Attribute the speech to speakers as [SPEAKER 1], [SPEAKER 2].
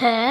[SPEAKER 1] Huh?